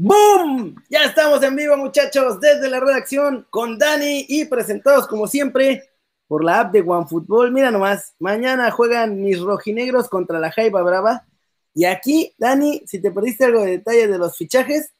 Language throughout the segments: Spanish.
¡Boom! Ya estamos en vivo, muchachos, desde la redacción con Dani y presentados como siempre por la app de OneFootball. Mira nomás, mañana juegan mis rojinegros contra la Jaiba Brava. Y aquí, Dani, si te perdiste algo de detalle de los fichajes,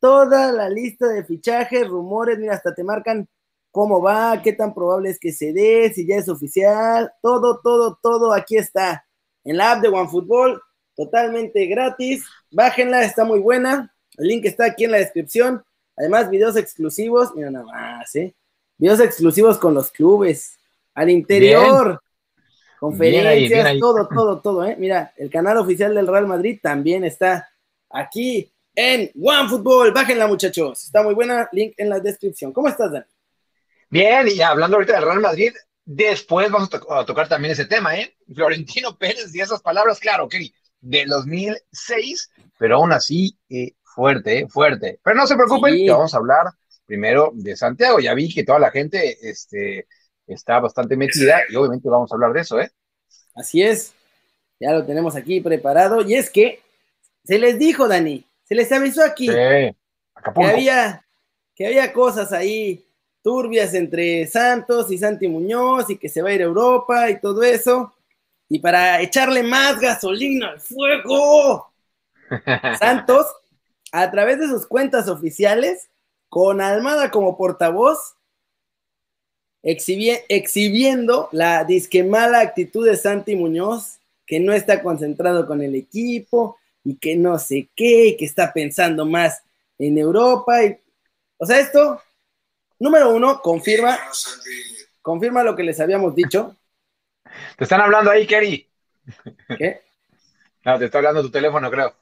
toda la lista de fichajes, rumores, mira, hasta te marcan cómo va, qué tan probable es que se dé, si ya es oficial, todo, todo, todo aquí está en la app de OneFootball, totalmente gratis. Bájenla, está muy buena. El link está aquí en la descripción. Además, videos exclusivos, mira nada más, ¿eh? Videos exclusivos con los clubes, al interior, conferencias, todo, todo, todo, ¿eh? Mira, el canal oficial del Real Madrid también está aquí en OneFootball. Bájenla, muchachos. Está muy buena. Link en la descripción. ¿Cómo estás, Dan? Bien, y hablando ahorita del Real Madrid, después vamos a, tocar también ese tema, ¿eh? Florentino Pérez y esas palabras, claro, que de 2006, pero aún así eh, fuerte, eh, fuerte. Pero no se preocupen, que vamos a hablar primero de Santiago. Ya vi que toda la gente este, está bastante metida y obviamente vamos a hablar de eso, ¿eh? Así es, ya lo tenemos aquí preparado. Y es que se les dijo, Dani, se les avisó aquí que, había, que había cosas ahí turbias entre Santos y Santi Muñoz y que se va a ir a Europa y todo eso. Y para echarle más gasolina al fuego, Santos, a través de sus cuentas oficiales, con Almada como portavoz, exhibiendo la disque mala actitud de Santi Muñoz, que no está concentrado con el equipo y que no sé qué, y que está pensando más en Europa. Y, o sea, esto Número uno, confirma, confirma lo que les habíamos dicho. Te están hablando ahí, Kerry. ¿Qué? No, te está hablando tu teléfono, creo.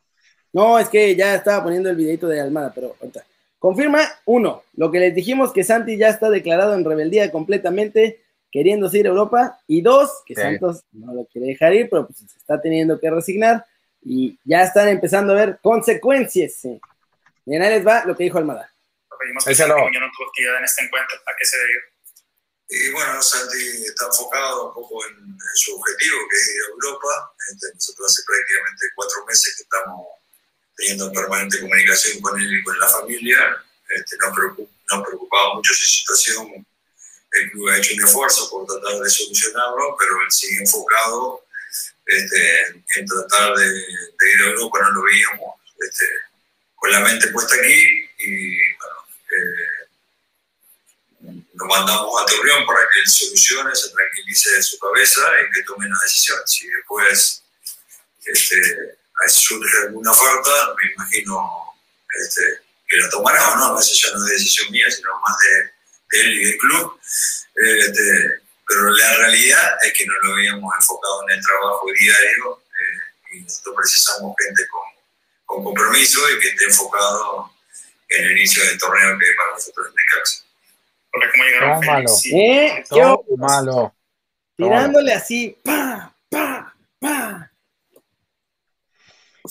No, es que ya estaba poniendo el videito de Almada, pero ahorita. Confirma, uno, lo que les dijimos que Santi ya está declarado en rebeldía completamente, queriendo ir a Europa. Y dos, que Santos no lo quiere dejar ir, pero pues se está teniendo que resignar. Y ya están empezando a ver consecuencias. Bien, ahí les va lo que dijo Almada pedimos que no tuvo actividad en este encuentro. ¿A qué se debió? Y bueno, Santi está enfocado un poco en, su objetivo, que es ir a Europa. Este, nosotros hace prácticamente cuatro meses que estamos teniendo permanente comunicación con él y con la familia. Este, nos, preocupaba mucho su situación. El club ha hecho un esfuerzo por tratar de solucionarlo, pero él sigue enfocado este, en tratar de, de, ir a Europa. No lo veíamos este, con la mente puesta aquí y nos mandamos a Torreón para que él solucione, se tranquilice de su cabeza y que tome una decisión. Si después este, surge alguna oferta, me imagino este, que la tomará o no, esa ya no es decisión mía, sino más de, él y del club. Este, pero la realidad es que no lo habíamos enfocado en el trabajo diario eh, y nosotros precisamos gente con, con compromiso y que esté enfocado en el inicio del torneo que para nosotros es Necaxa. Hola, ¿cómo llegaron? malo. ¿Eh? Todo malo. Tirándole así, pa,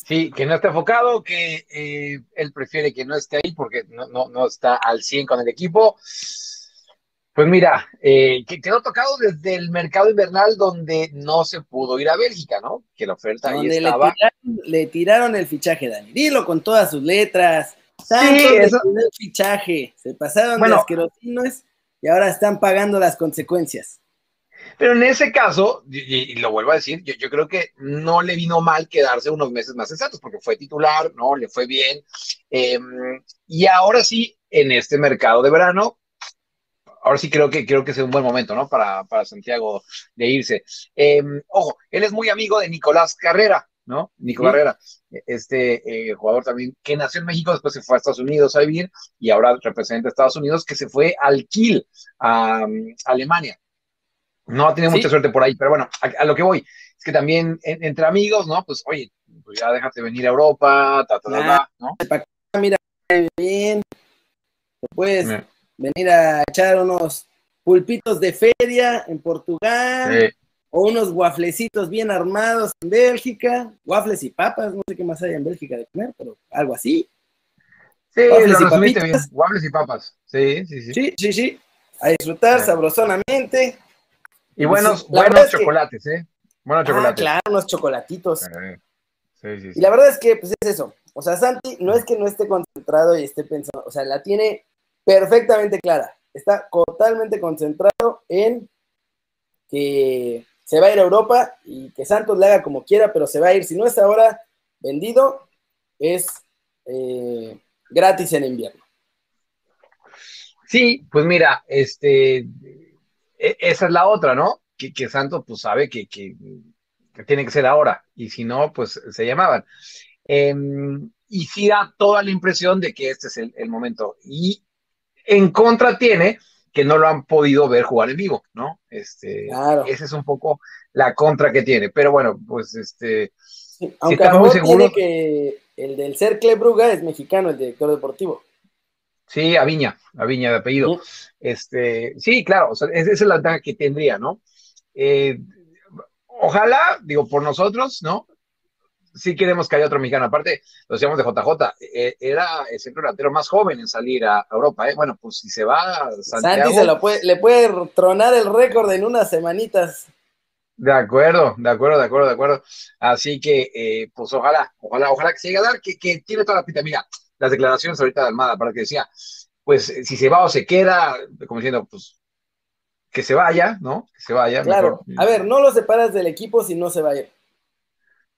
Sí, que no esté enfocado, que eh, él prefiere que no esté ahí porque no, no, no está al 100 con el equipo. Pues mira, eh, que quedó tocado desde el mercado invernal donde no se pudo ir a Bélgica, ¿no? Que la oferta ahí estaba. Le tiraron, le tiraron el fichaje, Dani. Dilo con todas sus letras sí, eso... el fichaje, se pasaron bueno, las querosinos y ahora están pagando las consecuencias. Pero en ese caso, y, y lo vuelvo a decir, yo, yo, creo que no le vino mal quedarse unos meses más sensatos, porque fue titular, ¿no? Le fue bien. Eh, y ahora sí, en este mercado de verano, ahora sí creo que creo que es un buen momento, ¿no? Para, para Santiago de irse. Eh, ojo, él es muy amigo de Nicolás Carrera, ¿no? Nico Barrera, este eh, jugador también que nació en México, después se fue a Estados Unidos a vivir y ahora representa a Estados Unidos, que se fue al Kiel, a, Alemania. No ha tenido mucha suerte por ahí, pero bueno, a, lo que voy es que también entre amigos, ¿no? Pues oye, pues ya déjate venir a Europa, ta, ta, ta, ¿no? Mira, bien, puedes venir a echar unos pulpitos de feria en Portugal. Sí o unos wafflecitos bien armados en Bélgica, waffles y papas, no sé qué más hay en Bélgica de comer, pero algo así. Sí, waffles lo y bien, waffles y papas, sí, sí, sí. Sí, sí, sí, a disfrutar sabrosonamente. Y buenos, buenos chocolates, ¿eh? Buenos ah, chocolates. claro, unos chocolatitos. Sí, sí. Y la verdad es que, pues es eso, o sea, Santi no es que no esté concentrado y esté pensando, o sea, la tiene perfectamente clara. Está totalmente concentrado en que se va a ir a Europa y que Santos le haga como quiera, pero se va a ir. Si no es ahora vendido, es eh, gratis en invierno. Sí, pues mira, este, esa es la otra, ¿no? Que, que Santos pues sabe que, que, tiene que ser ahora, y si no, pues se llamaban. Em, y sí da toda la impresión de que este es el, el momento. Y en contra tiene que no lo han podido ver jugar en vivo, ¿no? Este, claro. Esa es un poco la contra que tiene. Pero bueno, pues este. aunque muy seguro que el del Cercle Bruga es mexicano, el director deportivo. Sí, Aviña, Aviña de apellido. Este, sí, claro, esa es la ventaja que tendría, ¿no? Eh, ojalá, digo, por nosotros, ¿no? sí queremos que haya otro mexicano. Aparte, lo decíamos de JJ, eh, era el centro delantero más joven en salir a Europa. ¿eh? Bueno, pues si se va Santiago... Santi se lo puede, le puede tronar el récord en unas semanitas. De acuerdo, de acuerdo, de acuerdo, de acuerdo. Así que, eh, pues ojalá, ojalá, ojalá que se llegue a dar, que, que tiene toda la pinta. Mira, las declaraciones ahorita de Almada, para que decía, pues si se va o se queda, como diciendo, pues que se vaya, ¿no? Que se vaya. Claro, a ver, no lo separas del equipo si no se va a ir.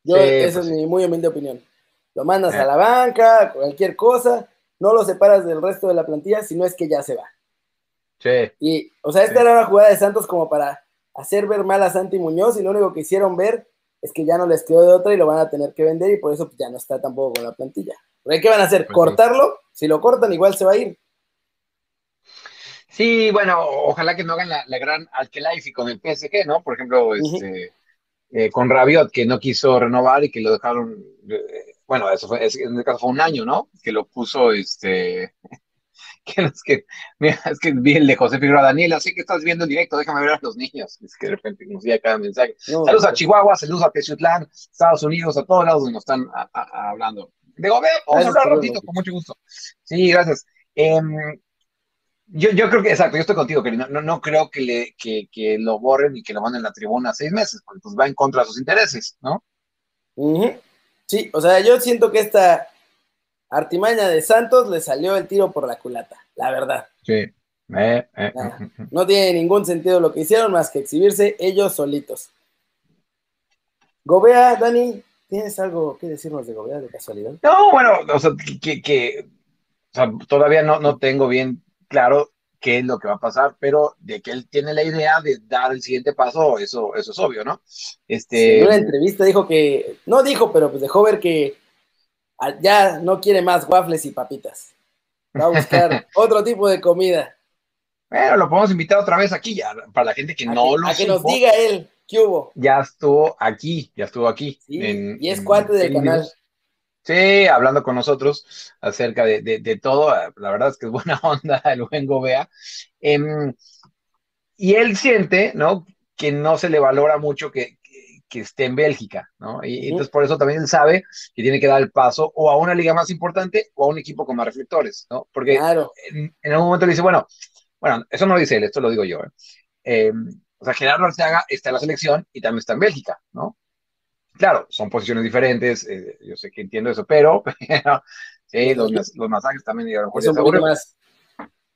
Yo, esa es pues mi muy humilde opinión. Lo mandas a la banca, cualquier cosa, no lo separas del resto de la plantilla, si no es que ya se va. Sí. Y, o sea, esta era una jugada de Santos como para hacer ver mal a Santi Muñoz, y lo único que hicieron ver es que ya no les quedó de otra y lo van a tener que vender, y por eso ya no está tampoco con la plantilla. ¿qué van a hacer? Pues ¿Cortarlo? Si lo cortan, igual se va a ir. Sí, bueno, ojalá que no hagan la, gran Alkelaifi con el PSG, ¿no? Por ejemplo, este. Eh, con Rabiot, que no quiso renovar y que lo dejaron, eh, bueno, eso fue, en este caso fue un año, ¿no? Que lo puso, este, que es que, mira, es que vi el de José Figueroa, Daniel, así que estás viendo en directo, déjame ver a los niños, es que de repente nos llega cada mensaje. saludos a Chihuahua, saludos a Tezutlán, Estados Unidos, a todos lados donde nos están hablando. De ver, vamos a hablar ratito, con mucho gusto. Sí, gracias. Eh, yo, yo creo que, exacto, yo estoy contigo, que no, no, creo que, le, que, que, lo borren y que lo manden a la tribuna seis meses, porque pues va en contra de sus intereses, ¿no? Sí, o sea, yo siento que esta artimaña de Santos le salió el tiro por la culata, la verdad. Sí. Eh, eh, no tiene ningún sentido lo que hicieron más que exhibirse ellos solitos. Gobea, Dani, ¿tienes algo que decirnos de Gobea de casualidad? No, bueno, o sea, que, que o sea, todavía no, no tengo bien claro qué es lo que va a pasar, pero de que él tiene la idea de dar el siguiente paso, eso, eso es obvio, ¿no? Este... En una entrevista dijo que, no dijo, pero pues dejó ver que ya no quiere más waffles y papitas. Va a buscar otro tipo de comida. Bueno, lo podemos invitar otra vez aquí ya, para la gente que no lo A que nos diga él, ¿qué hubo? Ya estuvo aquí, ya estuvo aquí. y es cuate del canal. Sí, hablando con nosotros acerca de, de, todo, la verdad es que es buena onda el buen Gobea. Em, y él siente, ¿no? Que no se le valora mucho que, que, esté en Bélgica, ¿no? Y entonces por eso también él sabe que tiene que dar el paso o a una liga más importante o a un equipo con más reflectores, ¿no? Porque en, algún momento le dice, bueno, bueno, eso no lo dice él, esto lo digo yo. ¿eh? Em, o sea, Gerardo Arteaga está en la selección y también está en Bélgica, ¿no? Claro, son posiciones diferentes, eh, yo sé que entiendo eso, pero, sí, los, los, masajes también es un poco más,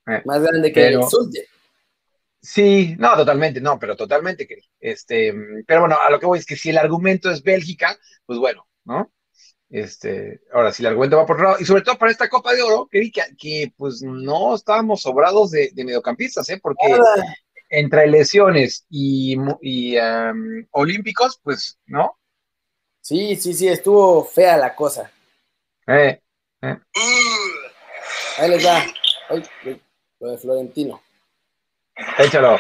eh, más grande que el Sulte. Sí, no, totalmente, no, pero totalmente que, este, pero bueno, a lo que voy es que si el argumento es Bélgica, pues bueno, ¿no? Este, ahora, si el argumento va por otro lado, y sobre todo para esta Copa de Oro, que, que pues no estábamos sobrados de, mediocampistas, ¿eh? Porque entre lesiones y, y olímpicos, pues, ¿no? Sí, sí, sí, estuvo fea la cosa. Eh, eh. Ahí les va. Ay, lo de Florentino. Échalo.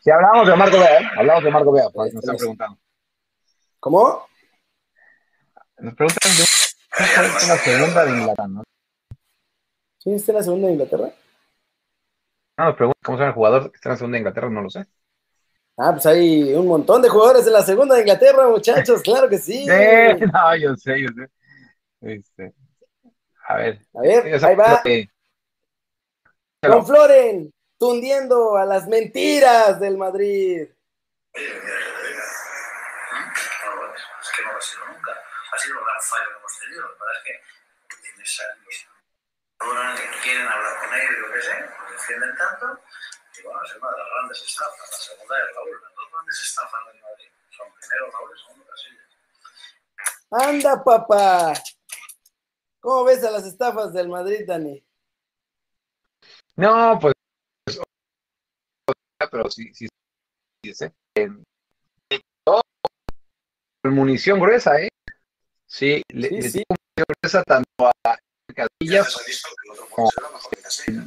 Si hablamos de Marco Bea, ¿eh? hablamos de Marco Bea, nos están preguntando. ¿Cómo? Nos preguntan de la segunda de Inglaterra, ¿no? ¿Quién está en la segunda de Inglaterra? No, nos preguntan cómo se llama el jugador que está en la segunda de Inglaterra, no lo sé. Ah, pues hay un montón de jugadores en la segunda de Inglaterra, muchachos, claro que sí. no, yo sé, yo sé. Este, a ver. A ver, ahí va. Con Floren, tundiendo a las mentiras del Madrid. Es que no lo ha sido nunca. Ha sido la gran fallo que hemos tenido. La verdad es que tienes ahora quieren hablar con ellos, lo que sé, lo defienden tanto. Y bueno, es una de las grandes estafas. La segunda es Raúl. Las dos grandes estafas del Madrid son primero Raúl y segundo Casillas. Anda, papá. ¿Cómo ves a las estafas del Madrid, Dani? No, pues. Pero sí, sí. sí, sí. munición gruesa, ¿eh? Sí, le, le dio munición gruesa tanto a Casillas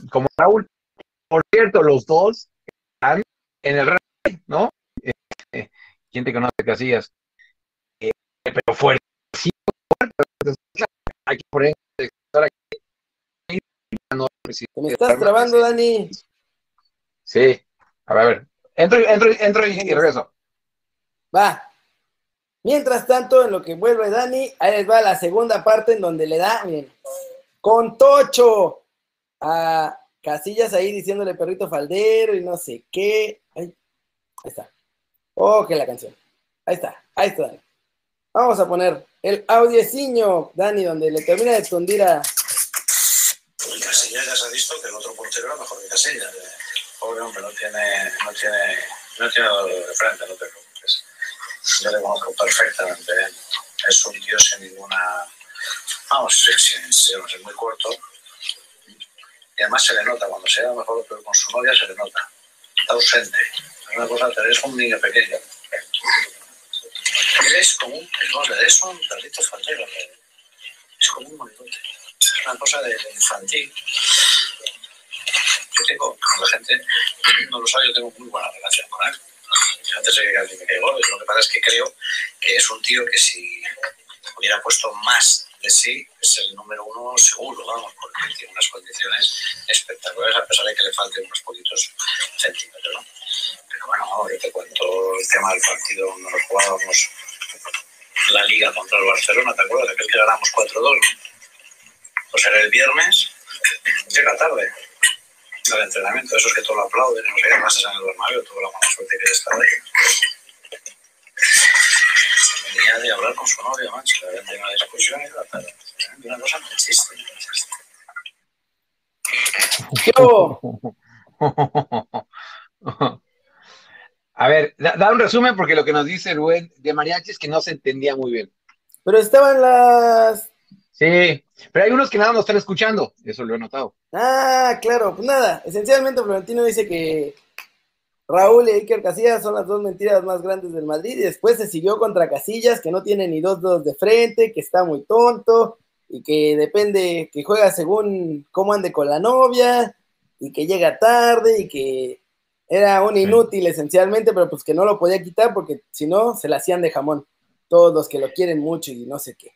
como a Raúl. Por cierto, los dos están en el Real ¿no? Eh, eh, ¿Quién te conoce, Casillas? Eh, pero fuerte, sí, fuerte. Hay que poner aquí. No, Te me estás trabando, Dani. Sí, a ver, a ver. Entro, entro, entro y, y regreso. Va. Mientras tanto, en lo que vuelve Dani, ahí les va la segunda parte en donde le da, miren, con Tocho a Casillas ahí diciéndole perrito faldero y no sé qué. Ahí está. Oh, que la canción. Ahí está, ahí está, Dani. Vamos a poner el audieciño, Dani, donde le termina de tundir a. Y Casillas ya se ha visto que el otro portero Pobre hombre, no tiene, no tiene, no tiene dado de frente, no te preocupes. Yo le conozco perfectamente. Es un tío sin ninguna. Vamos, sin muy corto. Y además se le nota, cuando se da mejor pero con su novia se le nota. Está ausente. Es una cosa, eres un niño pequeño. Eres como un, eres un perrito faldero. Es como un monigote. Es una cosa de infantil. Yo tengo, como la gente no lo sabe, yo tengo muy buena relación con él. Antes de que alguien me caiga lo que pasa es que creo que es un tío que si hubiera puesto más de sí, es el número uno seguro, vamos, porque tiene unas condiciones espectaculares, a pesar de que le falten unos poquitos centímetros, ¿no? Pero bueno, yo te cuento el tema del partido cuando nos jugábamos la liga contra el Barcelona, ¿te acuerdas? Aquel que ganamos 4-2. Pues era el viernes, llega tarde al entrenamiento, esos que todo lo aplauden, no sé qué más en el Bernabéu, tuvo la mala suerte que estaba ahí. Venía de hablar con su novia, macho, le habían tenido una discusión y la tarde. Una cosa chiste, muy chiste. Yo, A ver, da, da un resumen porque lo que nos dice Rubén de mariachi es que no se entendía muy bien. pero estaban las. Sí, pero hay unos que nada nos están escuchando, eso lo he notado. Ah, claro, pues nada. Esencialmente, Florentino dice que Raúl y Iker Casillas son las dos mentiras más grandes del Madrid. Y después se siguió contra Casillas, que no tiene ni dos dos de frente, que está muy tonto y que depende, que juega según cómo ande con la novia y que llega tarde y que era un inútil esencialmente, pero pues que no lo podía quitar porque si no se la hacían de jamón. Todos los que lo quieren mucho y no sé qué.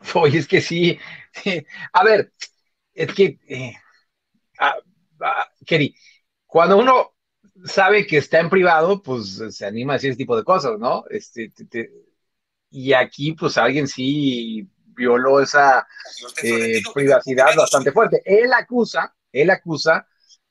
Oye, es que sí. A ver, es que, eh, cuando uno sabe que está en privado, pues se anima a decir ese tipo de cosas, ¿no? Este, te- te- y aquí, pues alguien sí violó esa eh, privacidad bastante fuerte. Él acusa, él acusa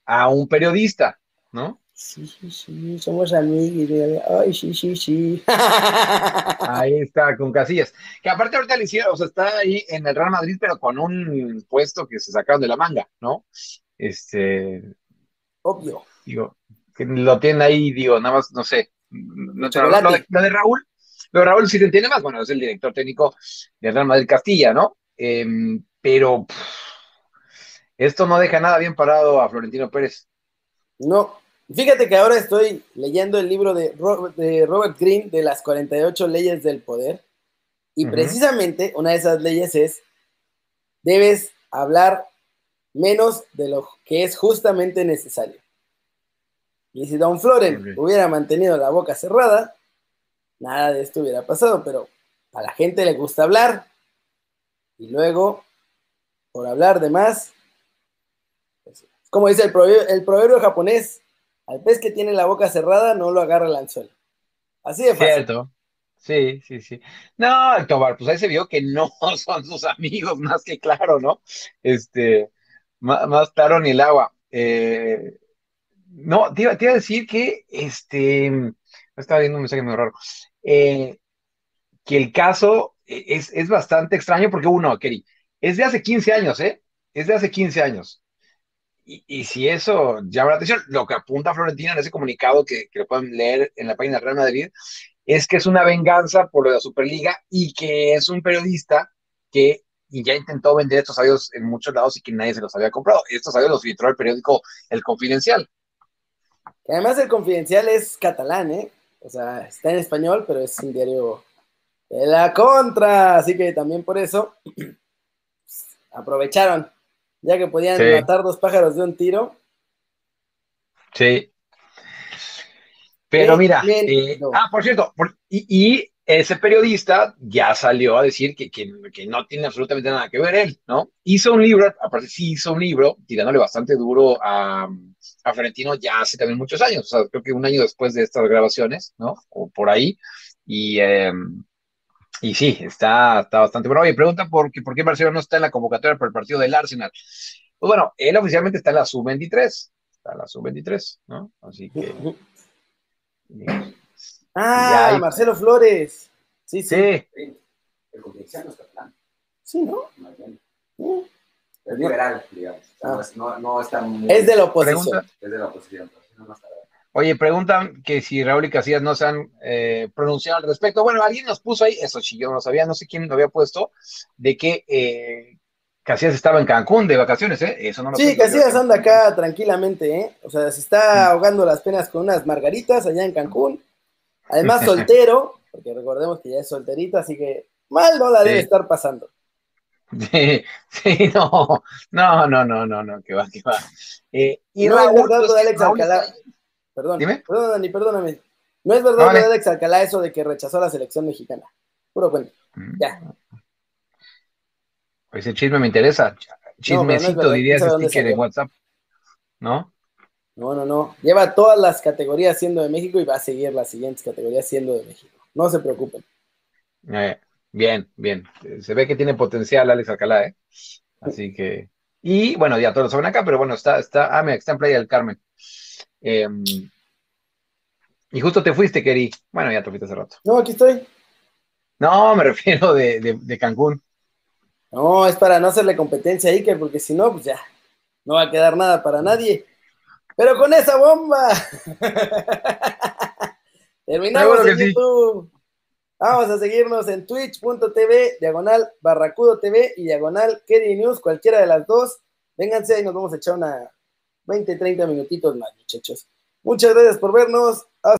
a un periodista, ¿no? Sí, sí, sí, somos amigos. Ay, sí, sí, sí. Ahí está, con Casillas. Que aparte ahorita le hicieron, o sea, está ahí en el Real Madrid, pero con un puesto que se sacaron de la manga, ¿no? Este, Obvio. digo, que lo tienen ahí, digo, nada más, no sé. No, Chocolate. lo, de, lo de Raúl, pero Raúl sí te entiende más, bueno, es el director técnico del Real Madrid Castilla, ¿no? Em, pero pff, esto no deja nada bien parado a Florentino Pérez. No, fíjate que ahora estoy leyendo el libro de Robert, de Robert Greene de las 48 leyes del poder. Y precisamente una de esas leyes es debes hablar menos de lo que es justamente necesario. Y si Don Floren hubiera mantenido la boca cerrada, nada de esto hubiera pasado, pero a la gente le gusta hablar. Y luego, por hablar de más, pues, como dice el proverbio, el proverbio japonés, al pez que tiene la boca cerrada no lo agarra el anzuelo. Así de fácil. Cierto. Sí, sí, sí. No, Tobar, pues ahí se vio que no son sus amigos, más que claro, ¿no? Este, más, más claro ni el agua. Eh, no, te iba, a decir que, este, estaba viendo un mensaje muy raro. Eh, que el caso es, es bastante extraño porque uno, Kerry, es de hace 15 años, ¿eh? Es de hace 15 años. Y, si eso llama la atención, lo que apunta Florentino en ese comunicado que, que lo pueden leer en la página de Real Madrid, es que es una venganza por lo de la Superliga y que es un periodista que ya intentó vender estos audios en muchos lados y que nadie se los había comprado. Estos audios los filtró el periódico El Confidencial. además el Confidencial es catalán, ¿eh? O sea, está en español, pero es un diario de la contra. Así que también por eso aprovecharon ya que podían matar dos pájaros de un tiro. Sí. Pero mira, eh, ah, por cierto, y, ese periodista ya salió a decir que, que, no tiene absolutamente nada que ver él, ¿no? Hizo un libro, aparte sí hizo un libro, tirándole bastante duro a, a Florentino ya hace también muchos años, o sea, creo que un año después de estas grabaciones, ¿no? O por ahí, y, em, y sí, está, está bastante bueno. Oye, pregunta por, por qué Barcelona no está en la convocatoria para el partido del Arsenal. Pues bueno, él oficialmente está en la sub-23. Está en la sub-23, ¿no? Así que. ah, Marcelo Flores. Sí, sí. sí. El confidencial no está plan. Sí, ¿no? Es liberal, digamos. Ah. no, no, está muy... Es de la oposición. Es de la oposición. No, no está Oye, preguntan que si Raúl y Casillas no se han eh, pronunciado al respecto. Bueno, alguien nos puso ahí, eso sí, yo no sabía, no sé quién lo había puesto, de que eh, Casillas estaba en Cancún de vacaciones, ¿eh? Eso no lo Sí, Casillas anda acá tranquilamente, ¿eh? O sea, se está ahogando las penas con unas margaritas allá en Cancún. Además, soltero, porque recordemos que ya es solterito, así que mal no la debe estar pasando. Sí, sí, no, no, no, no, no, no, que va, que va. Eh, y no Raúl, verdad de Alex Alcalá. Perdón, Dime. perdón, Dani, perdóname. No es verdad de Alex Alcalá eso de que rechazó la selección mexicana. Puro cuento. Mm. Ya. Pues el chisme me interesa. Chismecito, no, dirías sticker en WhatsApp. ¿No? No, no, no. Lleva todas las categorías siendo de México y va a seguir las siguientes categorías siendo de México. No se preocupen. Eh, bien, bien. Se ve que tiene potencial Alex Alcalá, ¿eh? Así que. Y bueno, ya todos saben acá, pero bueno, está, está, ah, mira, está en Playa del Carmen. Em, y justo te fuiste, Keri. Bueno, ya te fuiste hace rato. No, aquí estoy. No, me refiero de, Cancún. No, es para no hacerle competencia a Iker, porque si no, pues ya, no va a quedar nada para nadie. Pero con esa bomba. Terminamos en YouTube. Vamos a seguirnos en twitch.tv, diagonal barracudo TV y diagonal Kerry News, cualquiera de las dos. Vénganse y nos vamos a echar una 20, 30 minutitos más, muchachos. Muchas gracias por vernos.